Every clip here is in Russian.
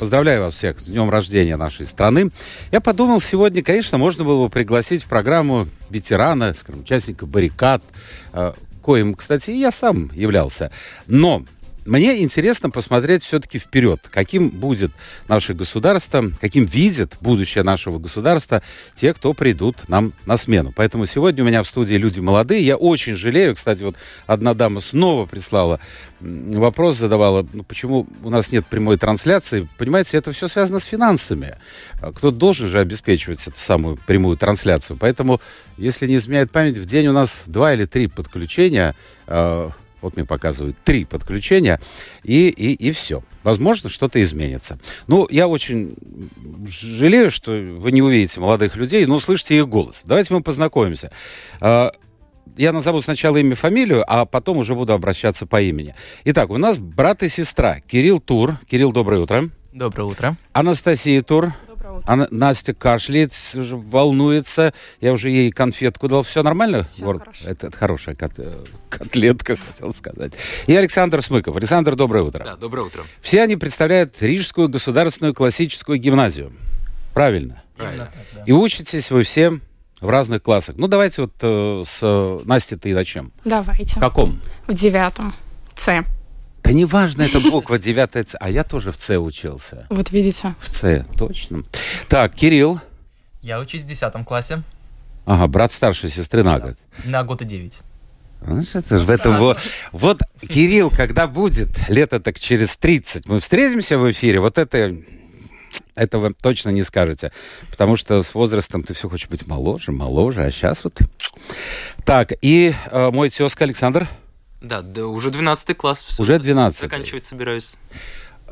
Поздравляю вас всех с днем рождения нашей страны. Я подумал, сегодня, конечно, можно было бы пригласить в программу ветерана, скажем, участника баррикад, э, коим, кстати, я сам являлся. Но мне интересно посмотреть все-таки вперед, каким будет наше государство, каким видит будущее нашего государства те, кто придут нам на смену. Поэтому сегодня у меня в студии люди молодые. Я очень жалею, кстати, вот одна дама снова прислала вопрос, задавала, ну, почему у нас нет прямой трансляции. Понимаете, это все связано с финансами. Кто-то должен же обеспечивать эту самую прямую трансляцию. Поэтому, если не изменяет память, в день у нас два или три подключения а, вот мне показывают три подключения, и, и, и все. Возможно, что-то изменится. Ну, я очень жалею, что вы не увидите молодых людей, но услышите их голос. Давайте мы познакомимся. А, я назову сначала имя, фамилию, а потом уже буду обращаться по имени. Итак, у нас брат и сестра. Кирилл Тур. Кирилл, доброе утро. Доброе утро. Анастасия Тур. Она, Настя кашляет, волнуется. Я уже ей конфетку дал. Все нормально? Все Вор... хорошо. Это, это хорошая кот... Э, котлетка, хотел сказать. И Александр Смыков. Александр, доброе утро. Да, доброе утро. Все они представляют Рижскую государственную классическую гимназию. Правильно? Правильно. И учитесь вы все в разных классах. Ну, давайте вот э, с э, Настей-то и начнем. Давайте. В каком? В девятом. С. Да неважно, это буква девятая С. А я тоже в С учился. Вот видите. В С, точно. Так, Кирилл. Я учусь в десятом классе. Ага, брат старшей сестры на год. На год и девять. Это же в этом вот, вот, Кирилл, когда будет, лето так через 30, мы встретимся в эфире, вот это, этого точно не скажете. Потому что с возрастом ты все хочешь быть моложе, моложе, а сейчас вот... Так, и э, мой тезка Александр. Да, да уже 12 класс. Все Уже 12. Заканчивать собираюсь.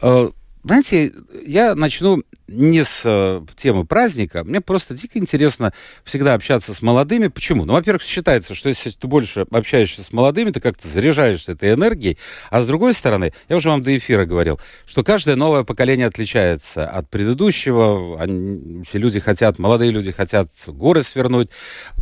Э, знаете, я начну не с э, темы праздника. Мне просто дико интересно всегда общаться с молодыми. Почему? Ну, во-первых, считается, что если ты больше общаешься с молодыми, ты как-то заряжаешься этой энергией. А с другой стороны, я уже вам до эфира говорил, что каждое новое поколение отличается от предыдущего. Они, все люди хотят, молодые люди хотят горы свернуть.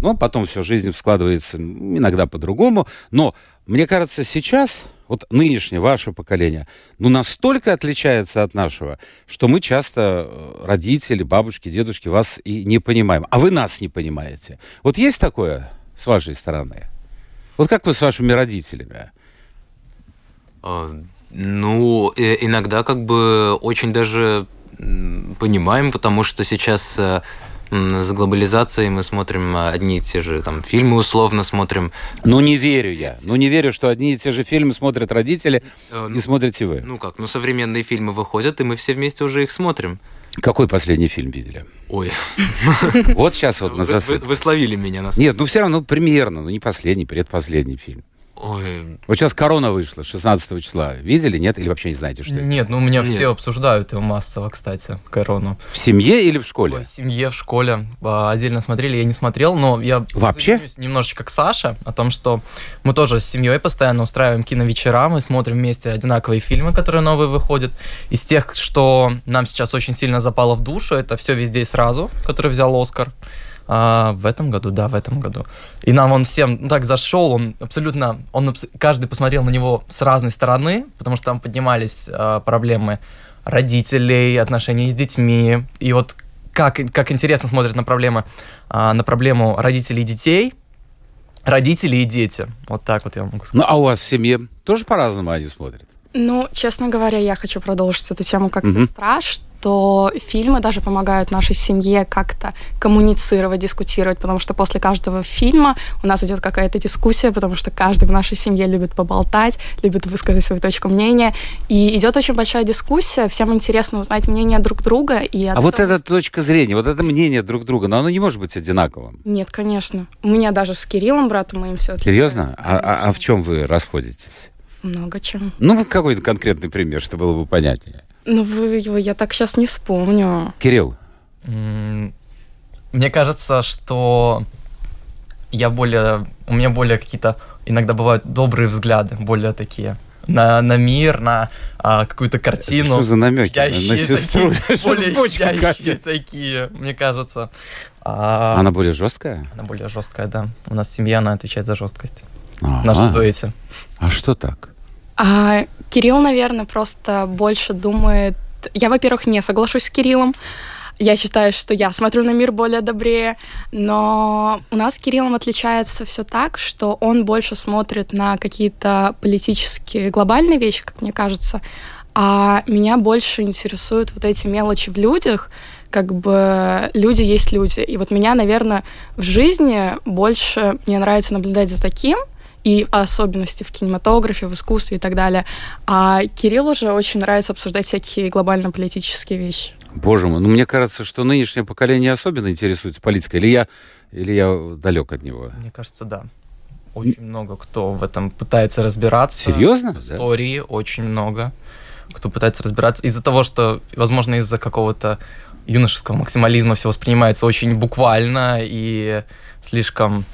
Но потом все, жизнь складывается иногда по-другому. Но мне кажется, сейчас вот нынешнее ваше поколение, ну, настолько отличается от нашего, что мы часто, э, родители, бабушки, дедушки, вас и не понимаем. А вы нас не понимаете. Вот есть такое с вашей стороны? Вот как вы с вашими родителями? А, ну, иногда как бы очень даже понимаем, потому что сейчас э, с глобализацией мы смотрим одни и те же там фильмы условно смотрим. Ну не верю я. Ну не верю, что одни и те же фильмы смотрят родители э, ну, и смотрите вы. Ну как, ну современные фильмы выходят, и мы все вместе уже их смотрим. Какой последний фильм видели? Ой. Вот сейчас вот. Вы, вы, вы словили меня на Нет, ну все равно примерно, ну не последний, предпоследний фильм. Ой. Вот сейчас корона вышла 16 числа. Видели, нет? Или вообще не знаете, что это? Нет, ну у меня нет. все обсуждают его массово, кстати, корону. В семье или в школе? В семье, в школе. А, отдельно смотрели, я не смотрел, но я вообще немножечко к Саше о том, что мы тоже с семьей постоянно устраиваем киновечера, мы смотрим вместе одинаковые фильмы, которые новые выходят. Из тех, что нам сейчас очень сильно запало в душу, это все везде и сразу, который взял Оскар. А, в этом году, да, в этом году. И нам он всем ну, так зашел, он абсолютно, он каждый посмотрел на него с разной стороны, потому что там поднимались а, проблемы родителей, отношений с детьми. И вот как, как интересно смотрят на проблемы, а, на проблему родителей и детей, родители и дети. Вот так вот я могу сказать. Ну, а у вас в семье тоже по-разному они смотрят? Ну, честно говоря, я хочу продолжить эту тему как mm-hmm. сестра, что фильмы даже помогают нашей семье как-то коммуницировать, дискутировать, потому что после каждого фильма у нас идет какая-то дискуссия, потому что каждый в нашей семье любит поболтать, любит высказать свою точку мнения, и идет очень большая дискуссия, всем интересно узнать мнение друг друга. И а вот эта точка зрения, вот это мнение друг друга, но оно не может быть одинаковым. Нет, конечно. У меня даже с Кириллом, братом моим, все Серьезно? А, а, а в чем вы расходитесь? Много чем. Ну, какой-то конкретный пример, чтобы было бы понятнее. Ну, вы его я так сейчас не вспомню. Кирилл, Мне кажется, что я более... У меня более какие-то... Иногда бывают добрые взгляды, более такие на, на мир, на а, какую-то картину. что за намеки на- на сестру? такие, более катит? такие, мне кажется. А, она более жесткая? она более жесткая, да. У нас семья, она отвечает за жесткость. В Ага. нашем дуэте. А что так? А Кирилл, наверное, просто больше думает... Я, во-первых, не соглашусь с Кириллом. Я считаю, что я смотрю на мир более добрее, но у нас с Кириллом отличается все так, что он больше смотрит на какие-то политические глобальные вещи, как мне кажется, а меня больше интересуют вот эти мелочи в людях, как бы люди есть люди. И вот меня, наверное, в жизни больше мне нравится наблюдать за таким, и особенности в кинематографе, в искусстве и так далее. А Кириллу же очень нравится обсуждать всякие глобально-политические вещи. Боже мой, ну мне кажется, что нынешнее поколение особенно интересуется политикой. Или я, или я далек от него? Мне кажется, да. Очень много кто в этом пытается разбираться. Серьезно? В Да? истории очень много кто пытается разбираться. Из-за того, что, возможно, из-за какого-то юношеского максимализма все воспринимается очень буквально и слишком,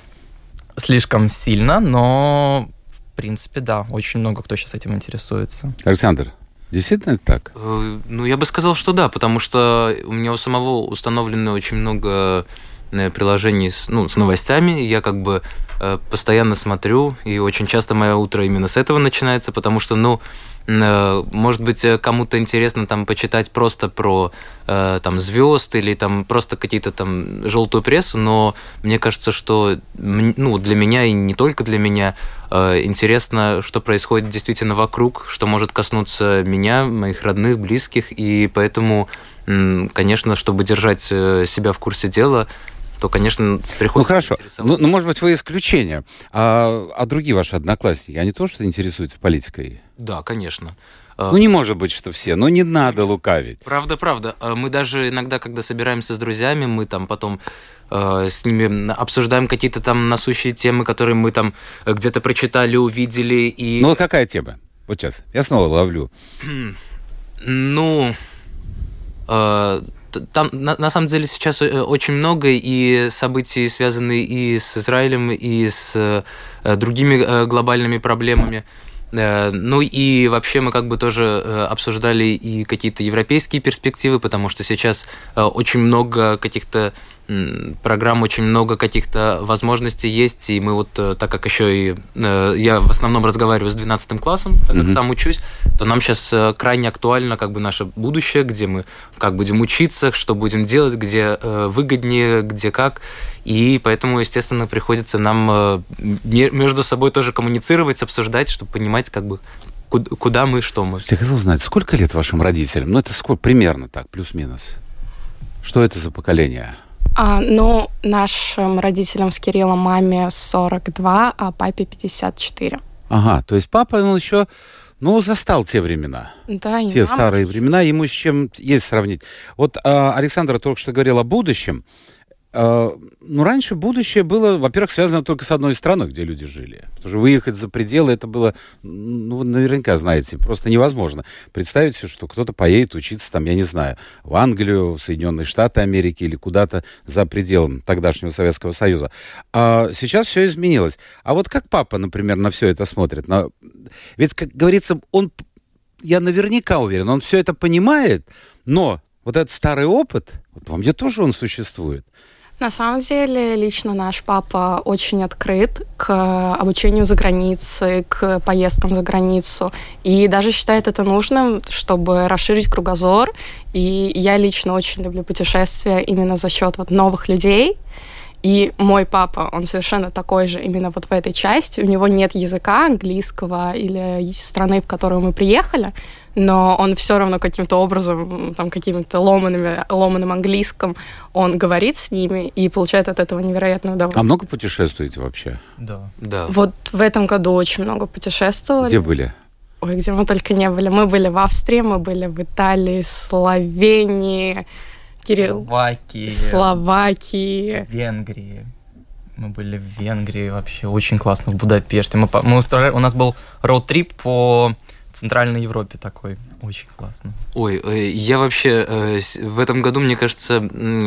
слишком сильно, но, в принципе, да, очень много кто сейчас этим интересуется. Александр, действительно это так? Э, Ну, я бы сказал, что да, потому что у меня у самого установлено очень много приложений с, ну, с новостями. Я как бы э, постоянно смотрю, и очень часто мое утро именно с этого начинается, потому что, ну, э, может быть, э, кому-то интересно там почитать просто про э, там звезд или там просто какие-то там желтую прессу, но мне кажется, что ну, для меня и не только для меня э, интересно, что происходит действительно вокруг, что может коснуться меня, моих родных, близких, и поэтому, конечно, чтобы держать э, себя в курсе дела, то, конечно, приходится Ну хорошо, ну, ну, может быть вы исключение. А, а другие ваши одноклассники, они тоже интересуются политикой? Да, конечно. Э, Ну не может быть, что все, но не надо лукавить. Правда, правда. Э, Мы даже иногда, когда собираемся с друзьями, мы там потом э, с ними обсуждаем какие-то там насущие темы, которые мы там где-то прочитали, увидели. И, Ну вот какая тема? Вот сейчас, я снова ловлю. ну, э, там на, на самом деле сейчас э, очень много и событий, связанные и с Израилем, и с э, другими э, глобальными проблемами. Ну и вообще мы как бы тоже обсуждали и какие-то европейские перспективы, потому что сейчас очень много каких-то программ, очень много каких-то возможностей есть, и мы вот, э, так как еще и э, я в основном разговариваю с 12 классом, так как Мгм. сам учусь, то нам сейчас крайне актуально как бы наше будущее, где мы как будем учиться, что будем делать, где э, выгоднее, где как. И поэтому, естественно, приходится нам э, ме- между собой тоже коммуницировать, обсуждать, чтобы понимать, как бы, куда, куда мы, что мы. Я хотел узнать, сколько лет вашим родителям? Ну это сколько, примерно так, плюс-минус. Что это за поколение? А, ну, нашим родителям с Кириллом маме 42, а папе 54. Ага, то есть папа, он еще, ну, застал те времена. Да, и те мама старые времена, ему с чем есть сравнить. Вот а, Александр только что говорил о будущем. А, ну, раньше будущее было, во-первых, связано только с одной страной, где люди жили. Потому что выехать за пределы, это было, ну, вы наверняка знаете, просто невозможно. Представить себе, что кто-то поедет учиться там, я не знаю, в Англию, в Соединенные Штаты Америки или куда-то за пределом тогдашнего Советского Союза. А сейчас все изменилось. А вот как папа, например, на все это смотрит? На... Ведь, как говорится, он я наверняка уверен, он все это понимает, но вот этот старый опыт, вот во мне тоже он существует. На самом деле, лично наш папа очень открыт к обучению за границей, к поездкам за границу. И даже считает это нужным, чтобы расширить кругозор. И я лично очень люблю путешествия именно за счет вот новых людей. И мой папа, он совершенно такой же именно вот в этой части. У него нет языка английского или страны, в которую мы приехали, но он все равно каким-то образом, там, каким-то ломаными, ломаным английском, он говорит с ними и получает от этого невероятное А удовольствие. много путешествуете вообще? Да. Да. Вот в этом году очень много путешествовали. Где были? Ой, где мы только не были. Мы были в Австрии, мы были в Италии, Словении, Кирилл, Словакии, Словакии. Венгрии. Мы были в Венгрии вообще очень классно, в Будапеште. Мы, мы устроили, у нас был роуд-трип по Центральной Европе такой. Очень классно. Ой, э, я вообще э, в этом году, мне кажется,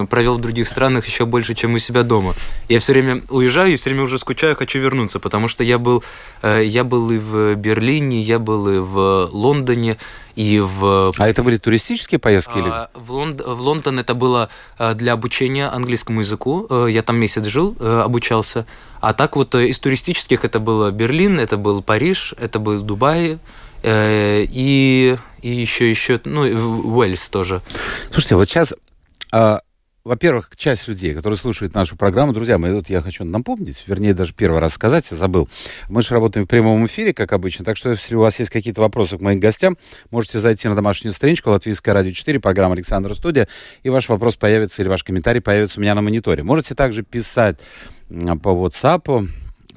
провел в других странах еще больше, чем у себя дома. Я все время уезжаю и все время уже скучаю, хочу вернуться, потому что я был, э, я был и в Берлине, я был и в Лондоне, и в... А это были туристические поездки? или? А, в, Лонд... в Лондон это было для обучения английскому языку. Я там месяц жил, обучался. А так вот из туристических это было Берлин, это был Париж, это был Дубай, и, и еще, еще, ну, Уэльс тоже. Слушайте, вот сейчас а, во-первых, часть людей, которые слушают нашу программу, друзья мои, вот я хочу напомнить, вернее, даже первый раз сказать, я забыл. Мы же работаем в прямом эфире, как обычно, так что если у вас есть какие-то вопросы к моим гостям, можете зайти на домашнюю страничку Латвийская радио 4, программа Александра Студия, и ваш вопрос появится или ваш комментарий появится у меня на мониторе. Можете также писать по WhatsApp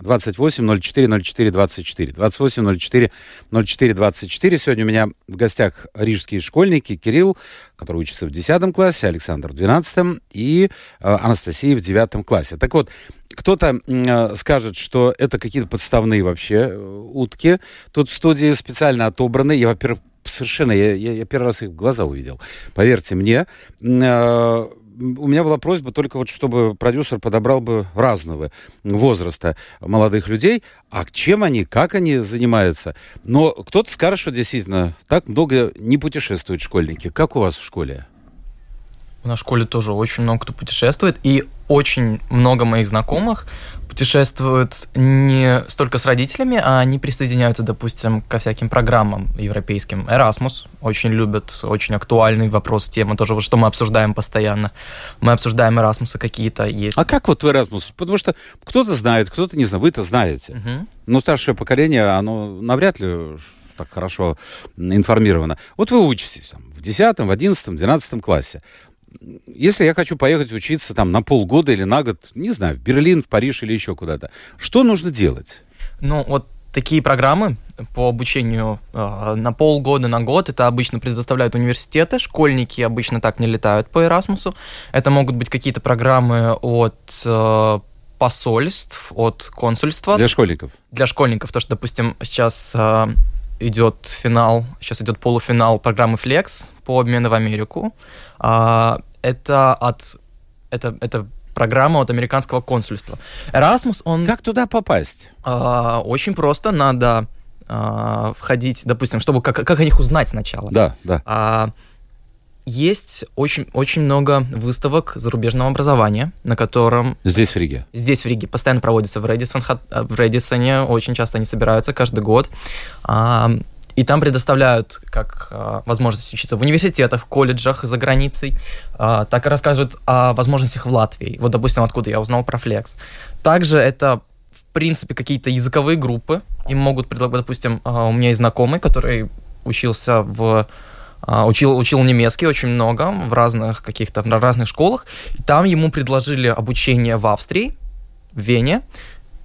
28 04 04 24. 28 04 04 24. Сегодня у меня в гостях рижские школьники Кирилл, который учится в 10 классе, Александр в 12 и э, Анастасия в 9 классе. Так вот, кто-то э, скажет, что это какие-то подставные вообще э, утки. Тут студии специально отобраны. Я, во-первых, совершенно, я, я, я первый раз их в глаза увидел. Поверьте мне. Э, у меня была просьба только вот, чтобы продюсер подобрал бы разного возраста молодых людей, а чем они, как они занимаются. Но кто-то скажет, что действительно так много не путешествуют школьники. Как у вас в школе? У нас в школе тоже очень много кто путешествует, и очень много моих знакомых путешествуют не столько с родителями, а они присоединяются, допустим, ко всяким программам европейским. Erasmus очень любят, очень актуальный вопрос, тема тоже, что мы обсуждаем постоянно. Мы обсуждаем Erasmus какие-то есть. А как вот в Erasmus? Потому что кто-то знает, кто-то не знает. Вы-то знаете. Угу. Но старшее поколение, оно навряд ли так хорошо информировано. Вот вы учитесь там, в 10, в 11, 12 классе если я хочу поехать учиться там на полгода или на год, не знаю, в Берлин, в Париж или еще куда-то, что нужно делать? Ну, вот такие программы по обучению э, на полгода, на год, это обычно предоставляют университеты, школьники обычно так не летают по Эрасмусу. Это могут быть какие-то программы от э, посольств, от консульства. Для школьников? Для школьников, то что, допустим, сейчас э, идет финал, сейчас идет полуфинал программы Flex по обмену в Америку. А, это от... Это, это программа от американского консульства. Erasmus, он... Как туда попасть? А, очень просто. Надо а, входить, допустим, чтобы... Как, как о них узнать сначала? Да, да. А, есть очень, очень много выставок зарубежного образования, на котором... Здесь в Риге? Здесь в Риге. Постоянно проводится в Редисон. В Редисоне очень часто они собираются каждый год. И там предоставляют как а, возможность учиться в университетах, в колледжах за границей, а, так и рассказывают о возможностях в Латвии. Вот, допустим, откуда я узнал про Flex. Также это в принципе, какие-то языковые группы. Им могут предлагать, допустим, а, у меня есть знакомый, который учился в учил, учил немецкий очень много в разных каких-то в разных школах. Там ему предложили обучение в Австрии, в Вене.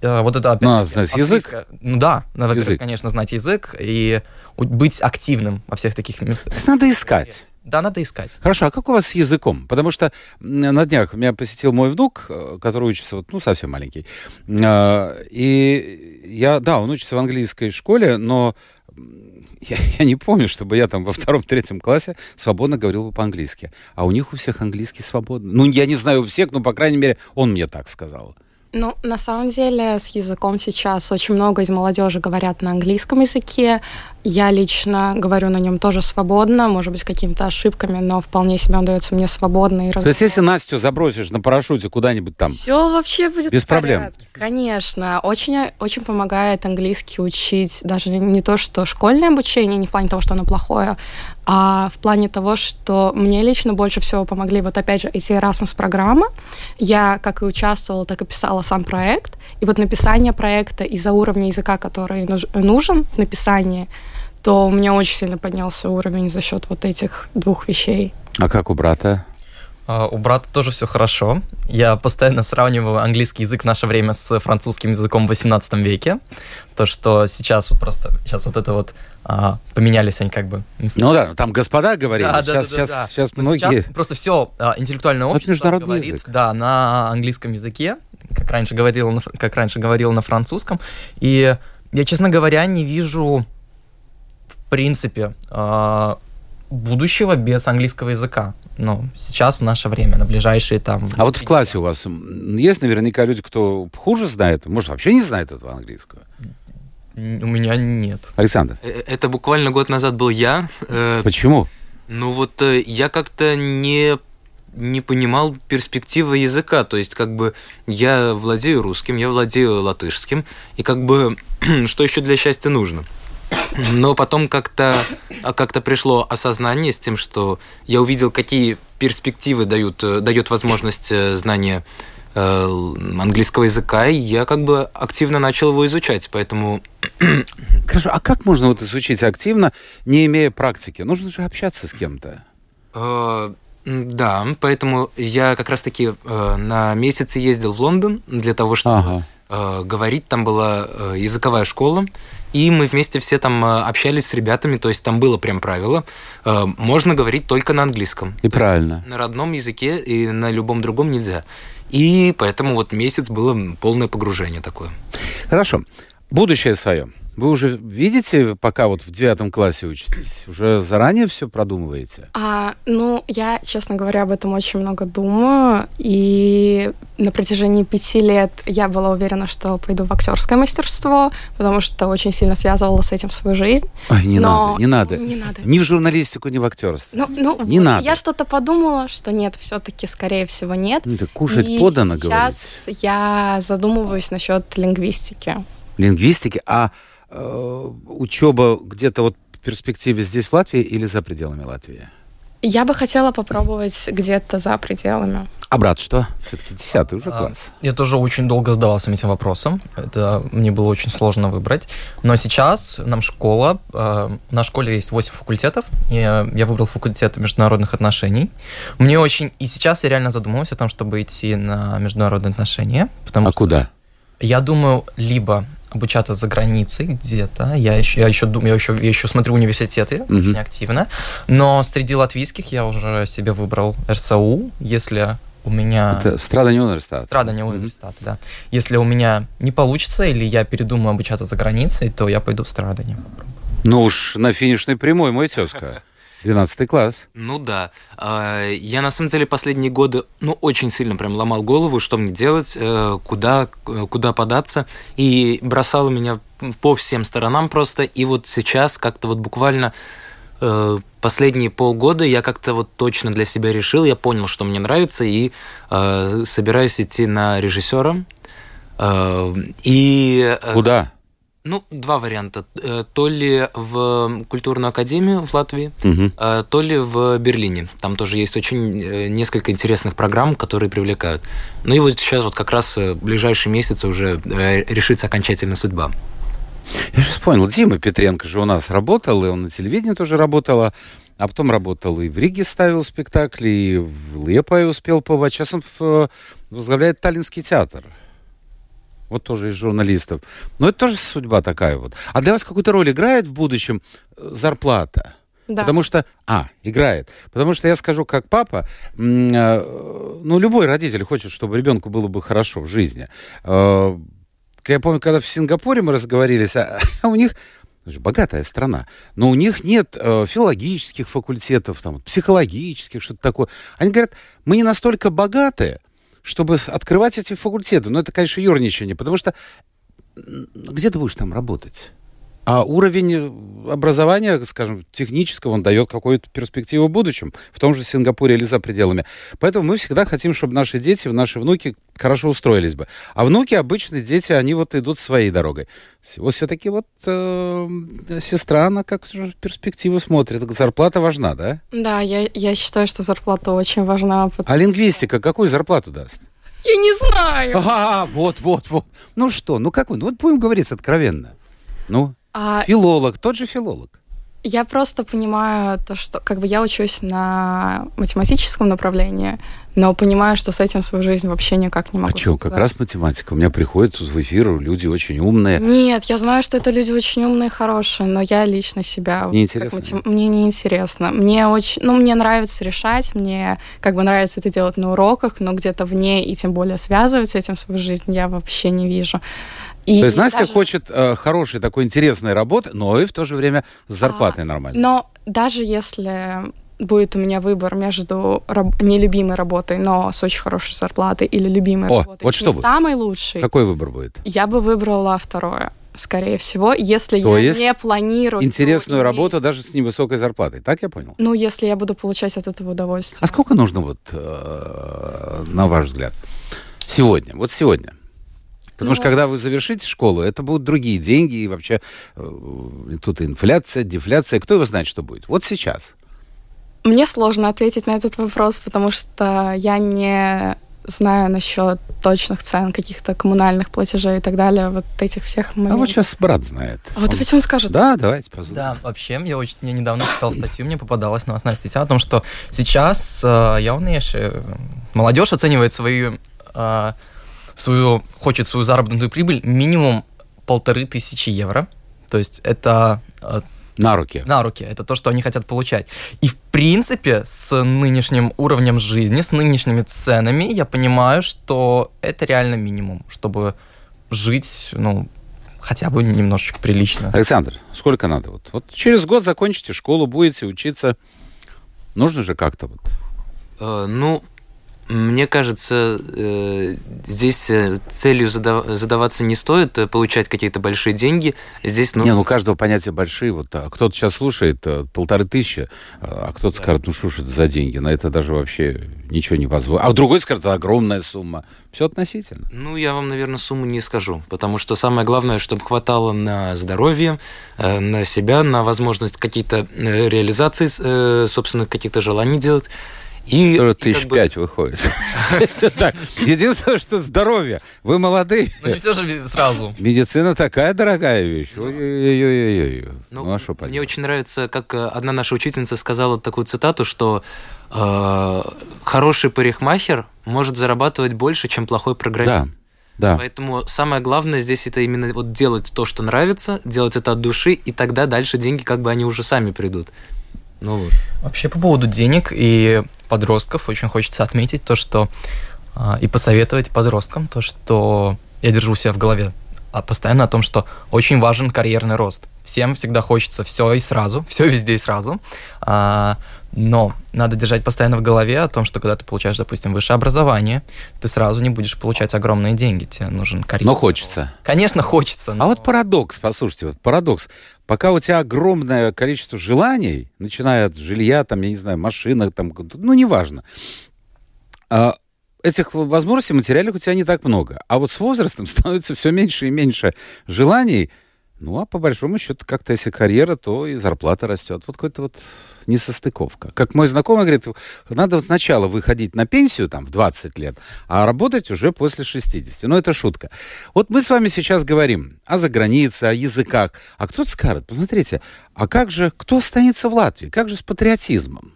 Вот это опять. Надо знать язык. Ну да, надо, язык. конечно, знать язык. И быть активным во всех таких местах. То есть надо искать. Да, надо искать. Хорошо, а как у вас с языком? Потому что на днях меня посетил мой внук, э, который учится, вот, ну, совсем маленький. А, и я, да, он учится в английской школе, но я, я не помню, чтобы я там во втором-третьем классе свободно говорил бы по-английски. А у них у всех английский свободный. Ну, я не знаю у всех, но, по крайней мере, он мне так сказал. Ну, на самом деле, с языком сейчас очень много из молодежи говорят на английском языке. Я лично говорю на нем тоже свободно, может быть, какими-то ошибками, но вполне себе он дается мне свободно. И То есть, если Настю забросишь на парашюте куда-нибудь там... Все вообще будет Без проблем? Конечно. Очень, очень помогает английский учить. Даже не то, что школьное обучение, не в плане того, что оно плохое, а в плане того, что мне лично больше всего помогли вот опять же эти Erasmus-программы. Я как и участвовала, так и писала сам проект. И вот написание проекта из-за уровня языка, который нужен в написании, то у меня очень сильно поднялся уровень за счет вот этих двух вещей. А как у брата? Uh, у брата тоже все хорошо. Я постоянно сравниваю английский язык в наше время с французским языком в 18 веке. То, что сейчас вот просто, сейчас вот это вот а, поменялись они как бы. Ну да, там господа говорили, да, сейчас, да, да, сейчас, да, сейчас многие... Сейчас просто все а, интеллектуальное общество говорит язык. Да, на английском языке, как раньше говорил, как раньше говорил на французском. И я, честно говоря, не вижу принципе, э, будущего без английского языка. Ну, сейчас, в наше время, на ближайшие там... А вот в классе у вас есть наверняка люди, кто хуже знает, может, вообще не знает этого английского? У меня нет. Александр? Э, Это буквально год назад был я. Э, Почему? Ну вот э, я как-то не не понимал перспективы языка, то есть как бы я владею русским, я владею латышским, и как бы что еще для счастья нужно? Но потом как-то как пришло осознание с тем, что я увидел, какие перспективы дают, дает возможность знания английского языка, и я как бы активно начал его изучать, поэтому... Хорошо, а как можно вот изучить активно, не имея практики? Нужно же общаться с кем-то. Э, да, поэтому я как раз-таки э, на месяц ездил в Лондон для того, чтобы Ага. э, говорить. Там была э, языковая школа, и мы вместе все там э, общались с ребятами, то есть там было прям правило. э, можно говорить только на английском. И правильно. На родном языке и на любом другом нельзя. И поэтому вот месяц было полное погружение такое. Хорошо. Будущее свое. Вы уже видите, пока вот в девятом классе учитесь, уже заранее все продумываете? А, ну, я, честно говоря, об этом очень много думаю. И на протяжении пяти лет я была уверена, что пойду в актерское мастерство, потому что очень сильно связывала с этим свою жизнь. Ой, не Но- надо, не надо. Не надо. Ни в журналистику, ни в актерство. Ну, ну, Не вот надо. Я что-то подумала, что нет, все-таки, скорее всего, нет. Ну, это кушать И подано, сейчас говорить. я задумываюсь насчет лингвистики. Лингвистики, а э, учеба где-то вот в перспективе здесь, в Латвии, или за пределами Латвии? Я бы хотела попробовать где-то за пределами. А брат что? Все-таки десятый уже А, класс. Я тоже очень долго задавался этим вопросом. Это мне было очень сложно выбрать. Но сейчас нам школа, э, на школе есть 8 факультетов. И э, я выбрал факультет международных отношений. Мне очень... И сейчас я реально задумываюсь о том, чтобы идти на международные отношения. Потому А что куда? Я думаю, либо обучаться за границей где-то. Я еще, я еще думаю, я еще, я еще смотрю университеты Мгм. очень активно. Но среди латвийских я уже себе выбрал РСУ, если у меня... Это Страдание университета. Страдания Мгм. университета, да. Если у меня не получится, или я передумаю обучаться за границей, то я пойду в страдания. Ну уж на финишной прямой, мой тезка. 12 класс. Ну да. А, Я на самом деле последние годы, ну, очень сильно прям ломал голову, что мне делать, э, куда, э, куда податься, и бросало меня по всем сторонам просто. И вот сейчас как-то вот буквально э, последние полгода я как-то вот точно для себя решил, я понял, что мне нравится, и собираюсь идти на режиссера. И Куда? Ну, два варианта. Э, То ли в культурную академию в Латвии, э, то ли в Берлине. Там тоже есть очень э, несколько интересных программ, которые привлекают. Ну и вот сейчас вот как раз в ближайшие месяцы уже решится окончательно судьба. Я сейчас понял, Дима Петренко же у нас работал, и он на телевидении тоже работал, а а потом работал и в Риге ставил спектакли, и в Лепое успел побывать. Сейчас он в- возглавляет Таллинский театр. Вот тоже из журналистов. Но это тоже судьба такая вот. А для вас какую-то роль играет в будущем э, зарплата? Да. Потому что... А, играет. Потому что я скажу, как папа, э, ну, любой родитель хочет, чтобы ребенку было бы хорошо в жизни. Э, Я помню, когда в Сингапуре мы разговорились, а, а у них богатая страна, но у них нет э, филологических факультетов, там, психологических, что-то такое. Они говорят, мы не настолько богатые, чтобы открывать эти факультеты. Но это, конечно, ерничание, потому что где ты будешь там работать? А уровень э, образования, скажем, технического, он дает какую-то перспективу в будущем, в том же Сингапуре или за пределами. Поэтому мы всегда хотим, чтобы наши дети, наши внуки хорошо устроились бы. А внуки, обычные дети, они вот идут своей дорогой. Вот все-таки вот э, сестра, она как же перспективу смотрит. Зарплата важна, да? Да, я, я считаю, что зарплата очень важна. А лингвистика какую зарплату даст? Я не знаю. Ага, вот, вот, вот. Ну что, ну как вы? Ну вот будем говорить откровенно. Ну, А, филолог, тот же филолог. Я просто понимаю то, что как бы я учусь на математическом направлении, но понимаю, что с этим свою жизнь вообще никак не могу. А что, как раз математика. У меня приходят тут в эфир люди очень умные. Нет, я знаю, что это люди очень умные, хорошие, но я лично себя... Не как интересно, матем- Мне не интересно. Мне очень... Ну, мне нравится решать, мне как бы нравится это делать на уроках, но где-то вне и тем более связывать с этим свою жизнь я вообще не вижу. И То есть Настя даже- хочет э, хорошей такой интересной работы, но и в то же время с зарплатой А, нормальной. Но даже если будет у меня выбор между раб- нелюбимой работой, но с очень хорошей зарплатой, или любимой О, работой, вот что не будет? самой лучшей, Какой выбор будет? я бы выбрала второе, скорее всего, если То я есть не планирую... Интересную иметь- работу даже с невысокой зарплатой. Так я понял? Ну, если я буду получать от этого удовольствие. А сколько нужно, вот, э, на ваш взгляд, сегодня? Вот сегодня. Потому Ну, что когда вы завершите школу, это будут другие деньги, и вообще э, тут инфляция, дефляция. Кто его знает, что будет? Вот сейчас. Мне сложно ответить на этот вопрос, потому что я не знаю насчет точных цен каких-то коммунальных платежей и так далее, вот этих всех А моментов. вот сейчас брат знает. А вот Он- давайте он скажет. Да, давайте позволим. Да, вообще, я, очень, я недавно читал статью, мне попадалась новостная статья о том, что сейчас э, явнейшая молодежь оценивает свою, э, свою, хочет свою заработную прибыль минимум полторы тысячи евро. То есть это э, На руки. на руки, это то, что они хотят получать. И в принципе, с нынешним уровнем жизни, с нынешними ценами, я понимаю, что это реально минимум, чтобы жить, ну, хотя бы немножечко прилично. Александр, сколько надо? Вот, вот через год закончите школу, будете учиться. Нужно же как-то вот. Э, Ну, мне кажется, э, здесь э, целью задав- задаваться не стоит, э, получать какие-то большие деньги. Здесь, ну, Не, ну у каждого понятия большие. Вот а кто-то сейчас слушает полторы тысячи, а кто-то скажет, ну что ж это за деньги? На это даже вообще ничего не позволит. А другой скажет, это огромная сумма. Все относительно. Ну, я вам, наверное, сумму не скажу, потому что самое главное, чтобы хватало на здоровье, на себя, на возможность какие-то реализации собственных каких-то желаний делать. И, и как Тысяч бы- пять выходит. Единственное, что здоровье. Вы молодые. Но не все же сразу. Медицина такая дорогая вещь. Ой-ой-ой-ой-ой. Ну, Ну, а что мне очень нравится, как э, одна наша учительница сказала такую цитату, что э, хороший парикмахер может зарабатывать больше, чем плохой Да, программист. да. Поэтому самое главное здесь это именно вот делать то, что нравится, делать это от души, и тогда дальше деньги как бы они уже сами придут. Ну вот. Вообще по поводу денег и подростков очень хочется отметить то, что а, и посоветовать подросткам то, что я держу у себя в голове постоянно о том, что очень важен карьерный рост. Всем всегда хочется все и сразу, все везде и сразу. А, но надо держать постоянно в голове о том, что когда ты получаешь, допустим, высшее образование, ты сразу не будешь получать огромные деньги. Тебе нужен карьерный Но хочется. Конечно, хочется. А но- вот парадокс, послушайте, вот парадокс. Пока у тебя огромное количество желаний, начиная от жилья, там, я не знаю, машина, там, ну, неважно, а, этих возможностей материальных у тебя не так много. А вот с возрастом становится все меньше и меньше желаний. Ну, а по большому счету, как-то если карьера, то и зарплата растет. Вот какой-то вот несостыковка. Как мой знакомый говорит, надо сначала выходить на пенсию там в 20 лет, а работать уже после 60. Ну, это шутка. Вот мы с вами сейчас говорим о загранице, о языках. А кто-то скажет, посмотрите, а как же, кто останется в Латвии? Как же с патриотизмом?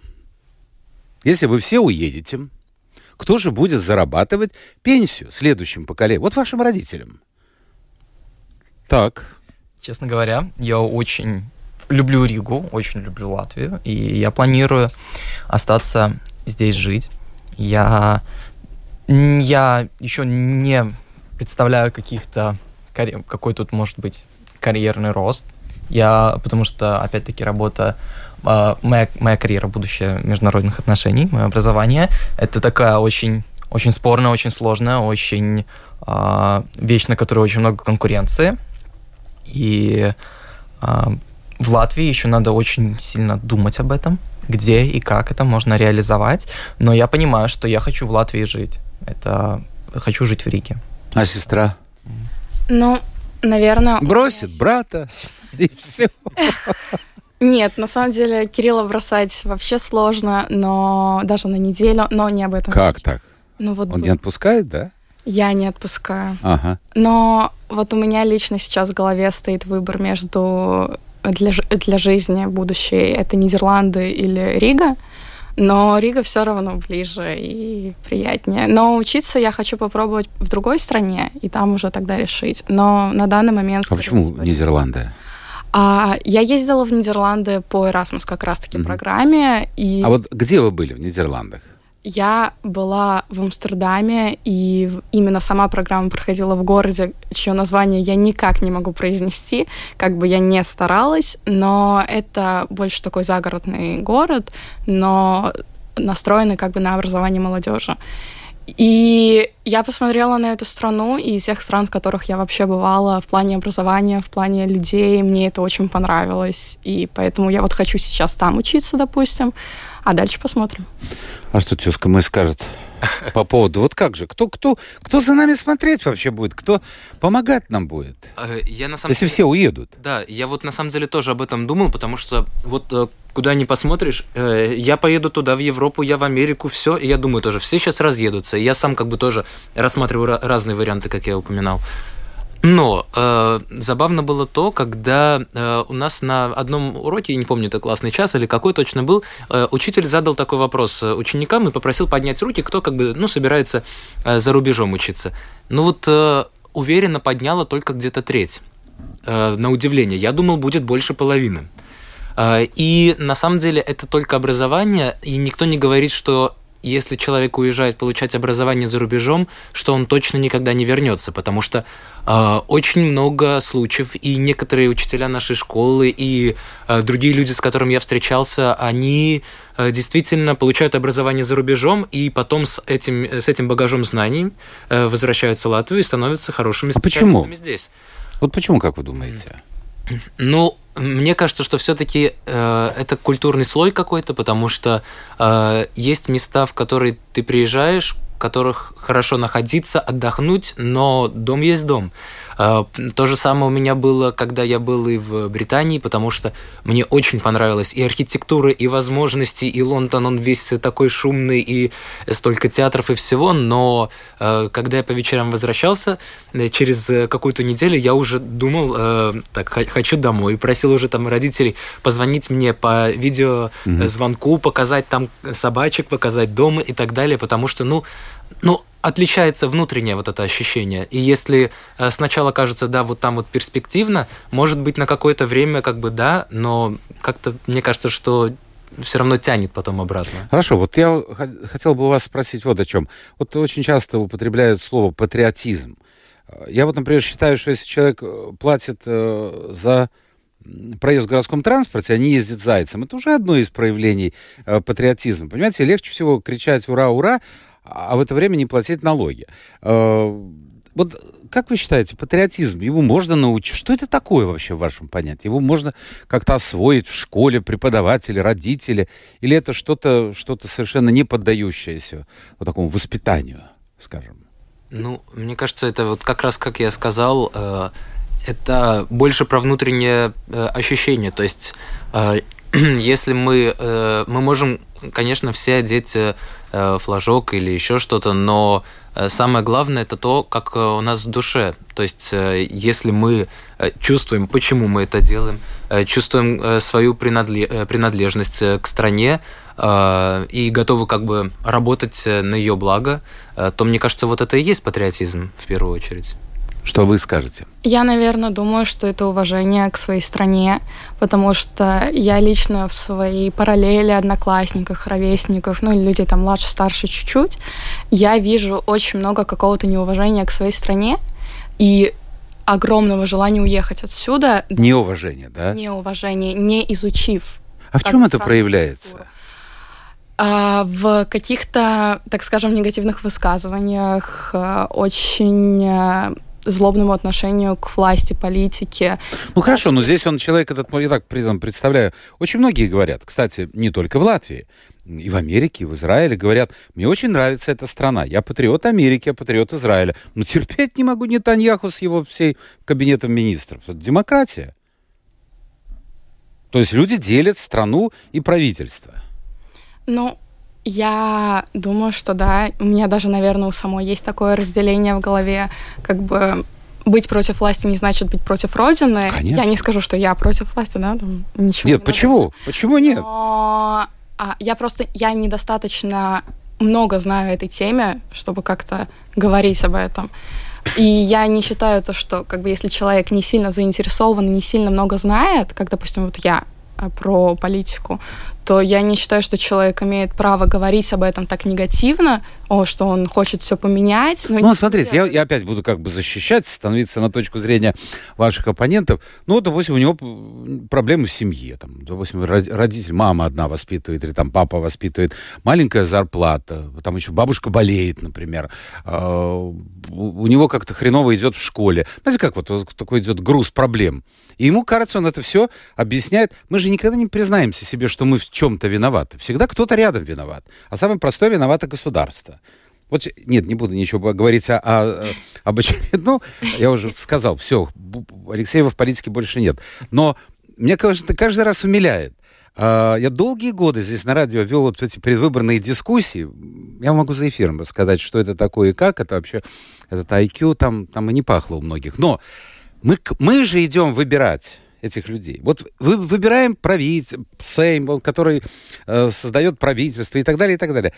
Если вы все уедете, кто же будет зарабатывать пенсию следующим поколениям? Вот вашим родителям. Так. Честно говоря, я очень люблю Ригу, очень люблю Латвию, и я планирую остаться здесь жить. Я, я еще не представляю каких-то какой тут может быть карьерный рост. Я, потому что, опять-таки, работа, моя, моя карьера, будущее международных отношений, мое образование, это такая очень, очень спорная, очень сложная, очень а, вещь, на которой очень много конкуренции. И а, в Латвии еще надо очень сильно думать об этом, где и как это можно реализовать. Но я понимаю, что я хочу в Латвии жить. Это хочу жить в Риге. А сестра? Ну, наверное... Бросит брата, и все. Нет, на самом деле Кирилла бросать вообще сложно, но даже на неделю, но не об этом. Как так? Ну вот Он бы- не отпускает, да? я не отпускаю. Ага. Но вот у меня лично сейчас в голове стоит выбор между для, для жизни будущей это Нидерланды или Рига. Но Рига все равно ближе и приятнее. Но учиться я хочу попробовать в другой стране, и там уже тогда решить. Но на данный момент... А почему всего, Нидерланды? А, я ездила в Нидерланды по Erasmus как раз-таки Мгм. программе, и А вот где вы были в Нидерландах? Я была в Амстердаме, и именно сама программа проходила в городе, чье название я никак не могу произнести, как бы я не старалась, но это больше такой загородный город, но настроенный как бы на образование молодежи. И я посмотрела на эту страну, и из всех стран, в которых я вообще бывала, в плане образования, в плане людей, мне это очень понравилось. И поэтому я вот хочу сейчас там учиться, допустим, а дальше посмотрим. А что тезка мой скажет по поводу, вот как же, кто, кто, кто за нами смотреть вообще будет, кто помогать нам будет, Э, Я на самом если деле... все уедут? Да, я вот на самом деле тоже об этом думал, потому что вот э, куда ни посмотришь, э, я поеду туда, в Европу, я в Америку, все, и я думаю тоже, все сейчас разъедутся. И я сам как бы тоже рассматриваю разные варианты, как я упоминал. Но э, забавно было то, когда э, у нас на одном уроке, я не помню, это классный час или какой точно был, э, учитель задал такой вопрос э, ученикам и попросил поднять руки, кто как бы, ну, собирается э, за рубежом учиться. Ну вот э, уверенно подняла только где-то треть. Э, на удивление. Я думал, будет больше половины. И на самом деле это только образование, и никто не говорит, что если человек уезжает получать образование за рубежом, что он точно никогда не вернется, потому что э, очень много случаев, и некоторые учителя нашей школы, и э, другие люди, с которыми я встречался, они э, действительно получают образование за рубежом, и потом с этим, с этим багажом знаний э, возвращаются в Латвию и становятся хорошими А почему? специалистами здесь. Вот почему, как вы думаете? Ну, мне кажется, что все-таки э, это культурный слой какой-то, потому что э, есть места, в которые ты приезжаешь, в которых хорошо находиться, отдохнуть, но дом есть дом. Э, то же самое у меня было, когда я был и в Британии, потому что мне очень понравилась и архитектура, и возможности, и Лондон, он весь такой шумный, и столько театров и всего, но э, когда я по вечерам возвращался, э, через э, какую-то неделю я уже думал, так, хочу домой, просил уже там родителей позвонить мне по видеозвонку, показать там собачек, показать дом и так далее, потому что, ну, ну, отличается внутреннее вот это ощущение. И если э, сначала кажется, да, вот там вот перспективно, может быть, на какое-то время как бы да, но как-то мне кажется, что все равно тянет потом обратно. Хорошо, вот я хотел бы у вас спросить вот о чем. Вот очень часто употребляют слово патриотизм. Э, Я вот, например, считаю, что если человек э, платит за проезд в городском транспорте, а не ездит зайцем, это уже одно из проявлений э, патриотизма. Понимаете, легче всего кричать «Ура, ура!», а в это время не платить налоги. Э, Вот как вы считаете, патриотизм, его можно научить? Что это такое вообще в вашем понятии? Его можно как-то освоить в школе, преподаватели, родители? Или это что-то что совершенно не поддающееся вот такому воспитанию, скажем? Ну, мне кажется, это вот как раз, как я сказал, э, это больше про внутреннее э, ощущение. То есть, если мы, мы можем, конечно, все одеть флажок или еще что-то, но э, самое главное это то, как э, у нас в душе. То есть, э, если мы э, чувствуем, почему мы это делаем, э, чувствуем э, свою принадле- э, принадлежность э, к стране э, и готовы как бы работать э, на ее благо, э, то мне кажется, вот это и есть патриотизм в первую очередь. Что вы скажете? Я, наверное, думаю, что это уважение к своей стране, потому что я лично в своей параллели, одноклассниках, ровесников, ну, людей там младше, старше чуть-чуть, я вижу очень много какого-то неуважения к своей стране и огромного желания уехать отсюда, Неуважение, да? неуважение, не изучив. А в чем это проявляется? культуру. А, в каких-то, так скажем, негативных высказываниях, э, очень э, злобному отношению к власти, политике. Ну хорошо, но здесь он человек этот, я так представляю, очень многие говорят, кстати, не только в Латвии, и в Америке, и в Израиле говорят, мне очень нравится эта страна, я патриот Америки, я патриот Израиля, но терпеть не могу Нетаньяху с его всей кабинетом министров. Это демократия. То есть люди делят страну и правительство. Ну, я думаю, что да. У меня даже, наверное, у самой есть такое разделение в голове, как бы быть против власти не значит быть против Родины. Конечно. Я не скажу, что я против власти, да, там ничего. Нет, не почему? Почему нет? Но а, я просто, я недостаточно много знаю этой теме, чтобы как-то говорить об этом. И я не считаю то, что как бы если человек не сильно заинтересован, не сильно много знает, как, допустим, вот я про политику, то я не считаю, что человек имеет право говорить об этом так негативно, о, что он хочет все поменять. ну, смотрите, я, я опять буду как бы защищать, становиться на точку зрения ваших оппонентов. Ну, допустим, у него проблемы в семье. Там, допустим, родитель, мама одна воспитывает, или там папа воспитывает, маленькая зарплата, там еще бабушка болеет, например. А, у него как-то хреново идет в школе. Знаете, как вот такой идет груз проблем. И ему кажется, он это все объясняет. Мы же никогда не признаемся себе, что мы в чем-то виноваты. Всегда кто-то рядом виноват. А самое простое виновато государство. Вот, нет, не буду ничего говорить о, о, об очередном. Ну, я уже сказал, все, Алексеева в политике больше нет. Но мне кажется, каждый раз умиляет. А, я долгие годы здесь на радио вел вот эти предвыборные дискуссии. Я могу за эфиром рассказать, что это такое и как. Это вообще, этот IQ там, там и не пахло у многих. Но мы, мы же идем выбирать этих людей. Вот вы, выбираем правительство, Сейм, который э, создает правительство и так далее, и так далее.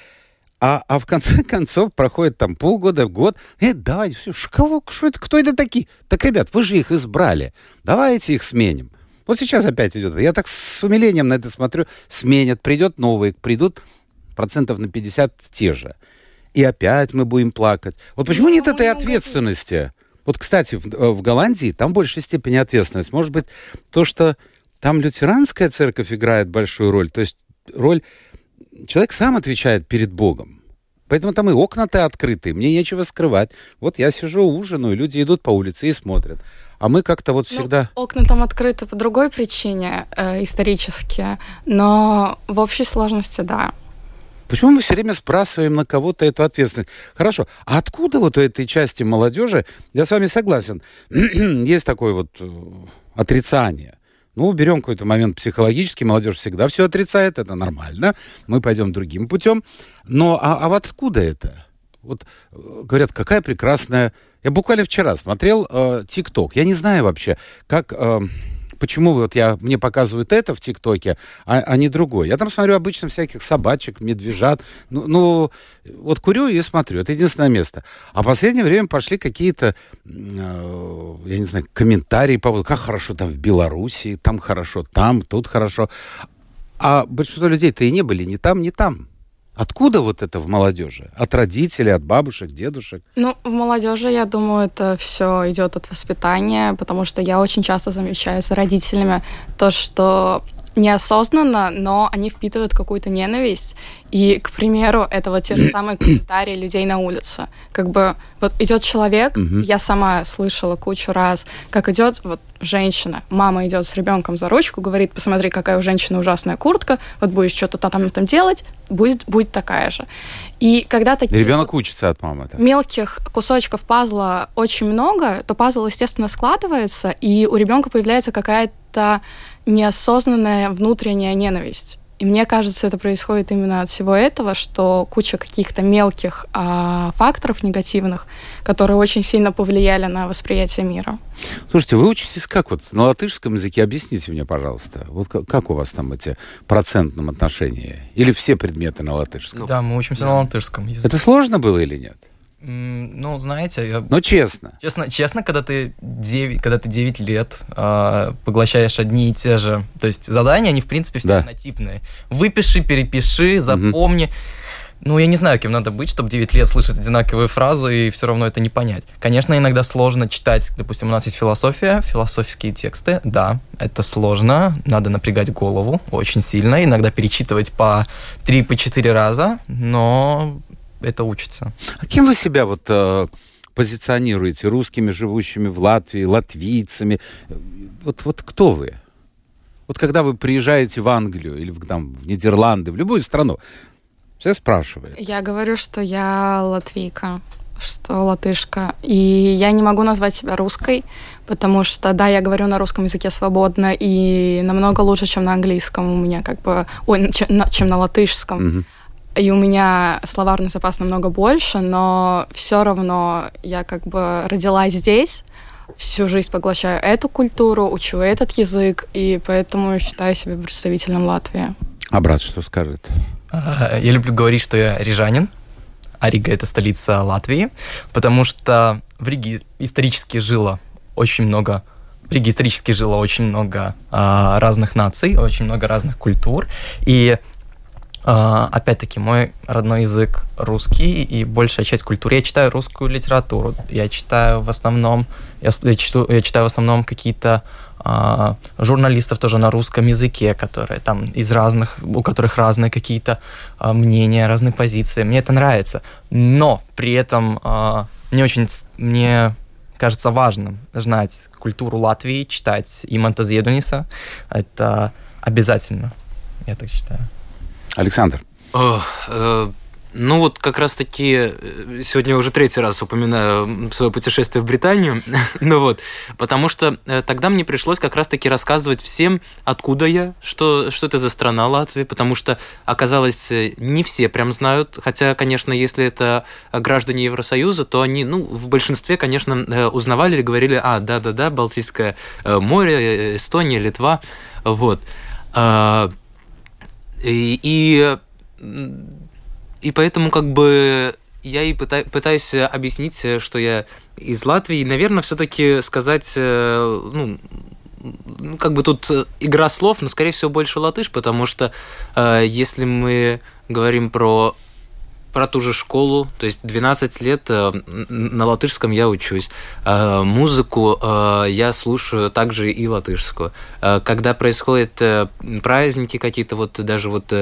А, а в конце концов проходит там полгода, год. Э, давай, все, кого, что это, кто это такие? Так, ребят, вы же их избрали. Давайте их сменим. Вот сейчас опять идет. Я так с умилением на это смотрю. Сменят, придет новый, придут процентов на 50 те же. И опять мы будем плакать. Вот почему нет этой ответственности? Вот, кстати, в, э, в Голландии там в большей степени ответственность. Может быть, то, что там лютеранская церковь играет большую роль, то есть роль... Человек сам отвечает перед Богом. Поэтому там и окна-то открыты, мне нечего скрывать. Вот я сижу, ужинаю, люди идут по улице и смотрят. А мы как-то вот ну, всегда... Ну, окна там открыты по другой причине, э, исторически, но в общей сложности, да. Почему мы все время сбрасываем на кого-то эту ответственность? Хорошо, а откуда вот у этой части молодежи, я с вами согласен, есть такое вот э, отрицание. Ну, берем какой-то момент психологический, молодежь всегда все отрицает, это нормально, мы пойдем другим путем. Но а, а вот откуда это? Вот э, говорят, какая прекрасная... Я буквально вчера смотрел э, ТикТок. Э, я не знаю вообще, как... Э, почему вот я, мне показывают это в ТикТоке, а, а не другой. Я там смотрю обычно всяких собачек, медвежат. Ну, ну, вот курю и смотрю. Это единственное место. А в последнее время пошли какие-то, э, я не знаю, комментарии по поводу, как хорошо там в Беларуси, там хорошо, там, тут хорошо. А большинство людей-то и не были ни там, ни там. Откуда вот это в молодежи? От родителей, от бабушек, дедушек? Ну, в молодежи, я думаю, это все идет от воспитания, потому что я очень часто замечаю за родителями то, что неосознанно, но они впитывают какую-то ненависть. И, к примеру, это вот те же самые комментарии людей на улице. Как бы вот идет человек, uh-huh. я сама слышала кучу раз, как идет вот женщина, мама идет с ребенком за ручку, говорит, посмотри, какая у женщины ужасная куртка, вот будешь что-то там там делать, будет, будет такая же. И когда такие ребенок вот учится от мамы. Да? Мелких кусочков пазла очень много, то пазл, естественно, складывается, и у ребенка появляется какая-то неосознанная внутренняя ненависть. И мне кажется, это происходит именно от всего этого, что куча каких-то мелких а, факторов негативных, которые очень сильно повлияли на восприятие мира. Слушайте, вы учитесь как вот на латышском языке? Объясните мне, пожалуйста. Вот как, как у вас там эти процентном отношении? Или все предметы на латышском? Да, мы учимся на латышском языке. Это сложно было или нет? Ну, знаете, я... Ну, честно. Честно, честно, когда ты 9, когда ты 9 лет э, поглощаешь одни и те же... То есть задания, они, в принципе, все да. однотипные. Выпиши, перепиши, запомни. Угу. Ну, я не знаю, кем надо быть, чтобы 9 лет слышать одинаковые фразы и все равно это не понять. Конечно, иногда сложно читать, допустим, у нас есть философия, философские тексты, да, это сложно, надо напрягать голову очень сильно, иногда перечитывать по 3-4 по раза, но это учится. А кем вы себя вот э, позиционируете? Русскими, живущими в Латвии, латвийцами? Вот, вот кто вы? Вот когда вы приезжаете в Англию или в, там, в Нидерланды, в любую страну, все спрашивают. Я говорю, что я латвийка, что латышка. И я не могу назвать себя русской, потому что, да, я говорю на русском языке свободно и намного лучше, чем на английском у меня, как бы, ой, чем, чем на латышском. Угу и у меня словарный запас намного больше, но все равно я как бы родилась здесь, всю жизнь поглощаю эту культуру, учу этот язык, и поэтому считаю себя представителем Латвии. А брат что скажет? А, я люблю говорить, что я рижанин, а Рига — это столица Латвии, потому что в Риге исторически жило очень много Риге исторически жило очень много а, разных наций, очень много разных культур. И опять-таки, мой родной язык русский, и большая часть культуры. Я читаю русскую литературу. Я читаю в основном, я, я, читаю, я читаю в основном какие-то а, журналистов тоже на русском языке, которые там из разных, у которых разные какие-то а, мнения, разные позиции. Мне это нравится. Но при этом а, мне очень, мне кажется важным знать культуру Латвии, читать Иманта Зедуниса. Это обязательно, я так считаю. Александр. О, э, ну вот как раз-таки э, сегодня уже третий раз упоминаю свое путешествие в Британию, ну вот, потому что э, тогда мне пришлось как раз-таки рассказывать всем, откуда я, что, что это за страна Латвия, потому что оказалось, э, не все прям знают, хотя, конечно, если это граждане Евросоюза, то они, ну, в большинстве, конечно, узнавали или говорили, а, да-да-да, Балтийское море, Эстония, Литва, вот. И, и, и поэтому как бы я и пыта, пытаюсь объяснить, что я из Латвии. Наверное, все-таки сказать, э, ну, как бы тут игра слов, но, скорее всего, больше латыш, потому что э, если мы говорим про про ту же школу, то есть 12 лет э, на латышском я учусь. Э, музыку э, я слушаю также и латышскую. Когда происходят праздники какие-то, вот даже вот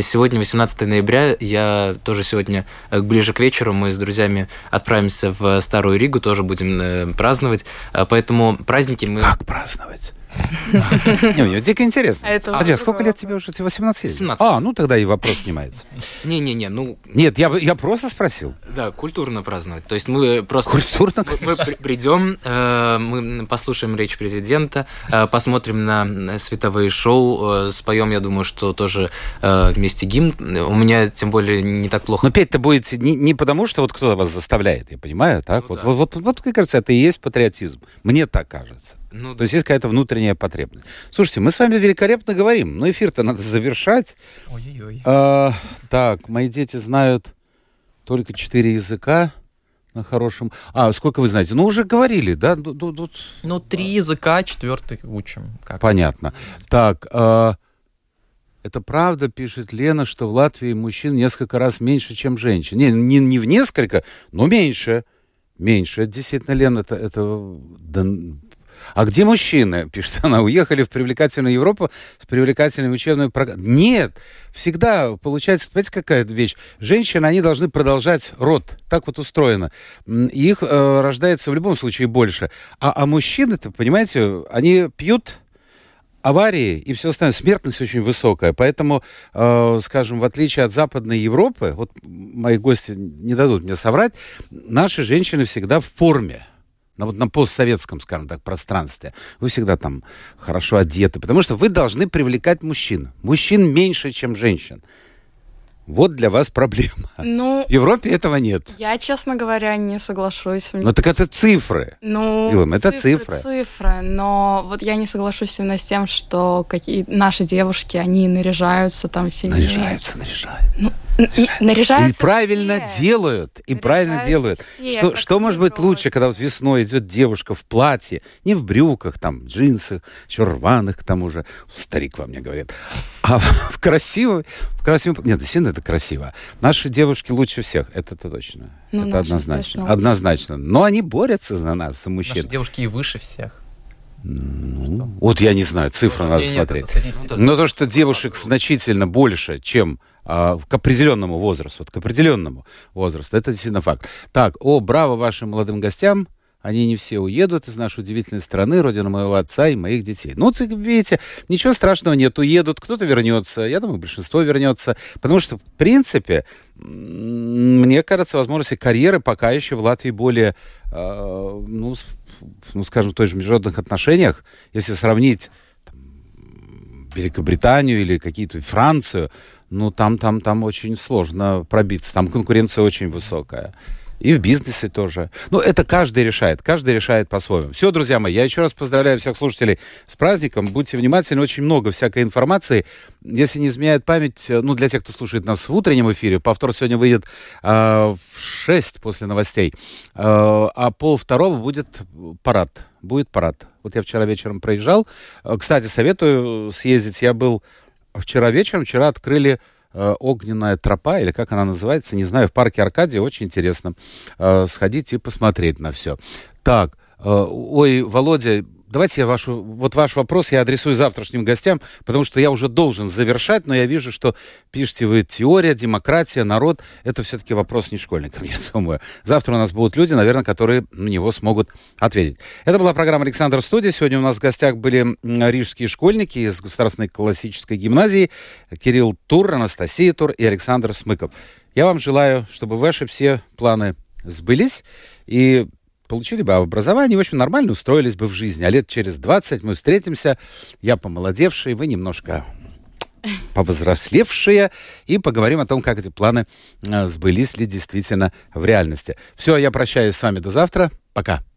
сегодня, 18 ноября, я тоже сегодня ближе к вечеру мы с друзьями отправимся в Старую Ригу, тоже будем праздновать. Поэтому праздники мы... Как праздновать? Не, мне дико интересно. А, а сколько лет тебе уже? 18 лет? 17. А, ну тогда и вопрос снимается. Не-не-не, ну... Нет, я, я просто спросил. Да, культурно праздновать. То есть мы просто... Культурно? Мы, придем, э, мы послушаем речь президента, э, посмотрим на световые шоу, э, споем, я думаю, что тоже вместе гимн. У меня, тем более, не так плохо. Но петь-то будет не, не потому, что вот кто-то вас заставляет, я понимаю, так? Ну, вот, да. вот, вот, вот, вот, мне кажется, это и есть патриотизм. Мне так кажется. Ну, То есть есть какая-то внутренняя потребность. Слушайте, мы с вами великолепно говорим, но эфир-то надо завершать. Ой-ой-ой. А, так, мои дети знают только четыре языка на хорошем. А, сколько вы знаете? Ну, уже говорили, да? Тут... Ну, три языка, четвертый учим. Как Понятно. Так, а, это правда, пишет Лена, что в Латвии мужчин несколько раз меньше, чем женщин. Не, не, не в несколько, но меньше. Меньше. Действительно, Лена, это, это да, а где мужчины, пишет она, уехали в привлекательную Европу с привлекательной учебной программой? Нет, всегда получается, понимаете, какая вещь? Женщины, они должны продолжать род, так вот устроено. Их э, рождается в любом случае больше. А, а мужчины-то, понимаете, они пьют, аварии и все остальное, смертность очень высокая. Поэтому, э, скажем, в отличие от Западной Европы, вот мои гости не дадут мне соврать, наши женщины всегда в форме на, вот на постсоветском, скажем так, пространстве, вы всегда там хорошо одеты, потому что вы должны привлекать мужчин. Мужчин меньше, чем женщин. Вот для вас проблема. Ну, в Европе этого нет. Я, честно говоря, не соглашусь. Ну, так это цифры. Ну, Илом, это цифры. Цифры, но вот я не соглашусь именно с тем, что какие наши девушки, они наряжаются там сильнее. Наряжаются, наряжаются. Ну, наряжаются И правильно все. делают, и правильно делают. Все, что, что может быть лучше, когда вот весной идет девушка в платье, не в брюках, там, джинсах, еще рваных к тому же, старик во мне говорит, а в красивой, в красивом... Нет, действительно, это красиво. Наши девушки лучше всех, это, это точно. Ну, это однозначно. Однозначно. Но они борются за нас, за мужчин. Наши девушки и выше всех. Ну, вот я не знаю, цифры надо смотреть. Но то, что девушек значительно больше, чем а, к определенному возрасту, вот к определенному возрасту. Это действительно факт. Так, о, браво вашим молодым гостям. Они не все уедут из нашей удивительной страны, родина моего отца и моих детей. Ну, видите, ничего страшного нет. Уедут, кто-то вернется. Я думаю, большинство вернется. Потому что, в принципе, мне кажется, возможности карьеры пока еще в Латвии более, э, ну, ну, скажем, в той же международных отношениях, если сравнить там, Великобританию или какие-то Францию, ну, там, там, там очень сложно пробиться. Там конкуренция очень высокая. И в бизнесе тоже. Ну, это каждый решает. Каждый решает по-своему. Все, друзья мои, я еще раз поздравляю всех слушателей с праздником. Будьте внимательны, очень много всякой информации. Если не изменяет память, э, ну, для тех, кто слушает нас в утреннем эфире, повтор сегодня выйдет э, в 6 после новостей. Э, а пол второго будет парад. Будет парад. Вот я вчера вечером проезжал. Э, кстати, советую съездить. Я был вчера вечером. Вчера открыли Э, огненная тропа, или как она называется, не знаю, в парке Аркадия, очень интересно э, сходить и посмотреть на все. Так, э, ой, Володя, Давайте я вашу, вот ваш вопрос я адресую завтрашним гостям, потому что я уже должен завершать, но я вижу, что пишете вы теория, демократия, народ. Это все-таки вопрос не школьникам, я думаю. Завтра у нас будут люди, наверное, которые на него смогут ответить. Это была программа «Александр Студия». Сегодня у нас в гостях были рижские школьники из Государственной классической гимназии Кирилл Тур, Анастасия Тур и Александр Смыков. Я вам желаю, чтобы ваши все планы сбылись, и получили бы образование, в общем, нормально устроились бы в жизни. А лет через 20 мы встретимся, я помолодевший, вы немножко повзрослевшие, и поговорим о том, как эти планы э, сбылись ли действительно в реальности. Все, я прощаюсь с вами до завтра. Пока.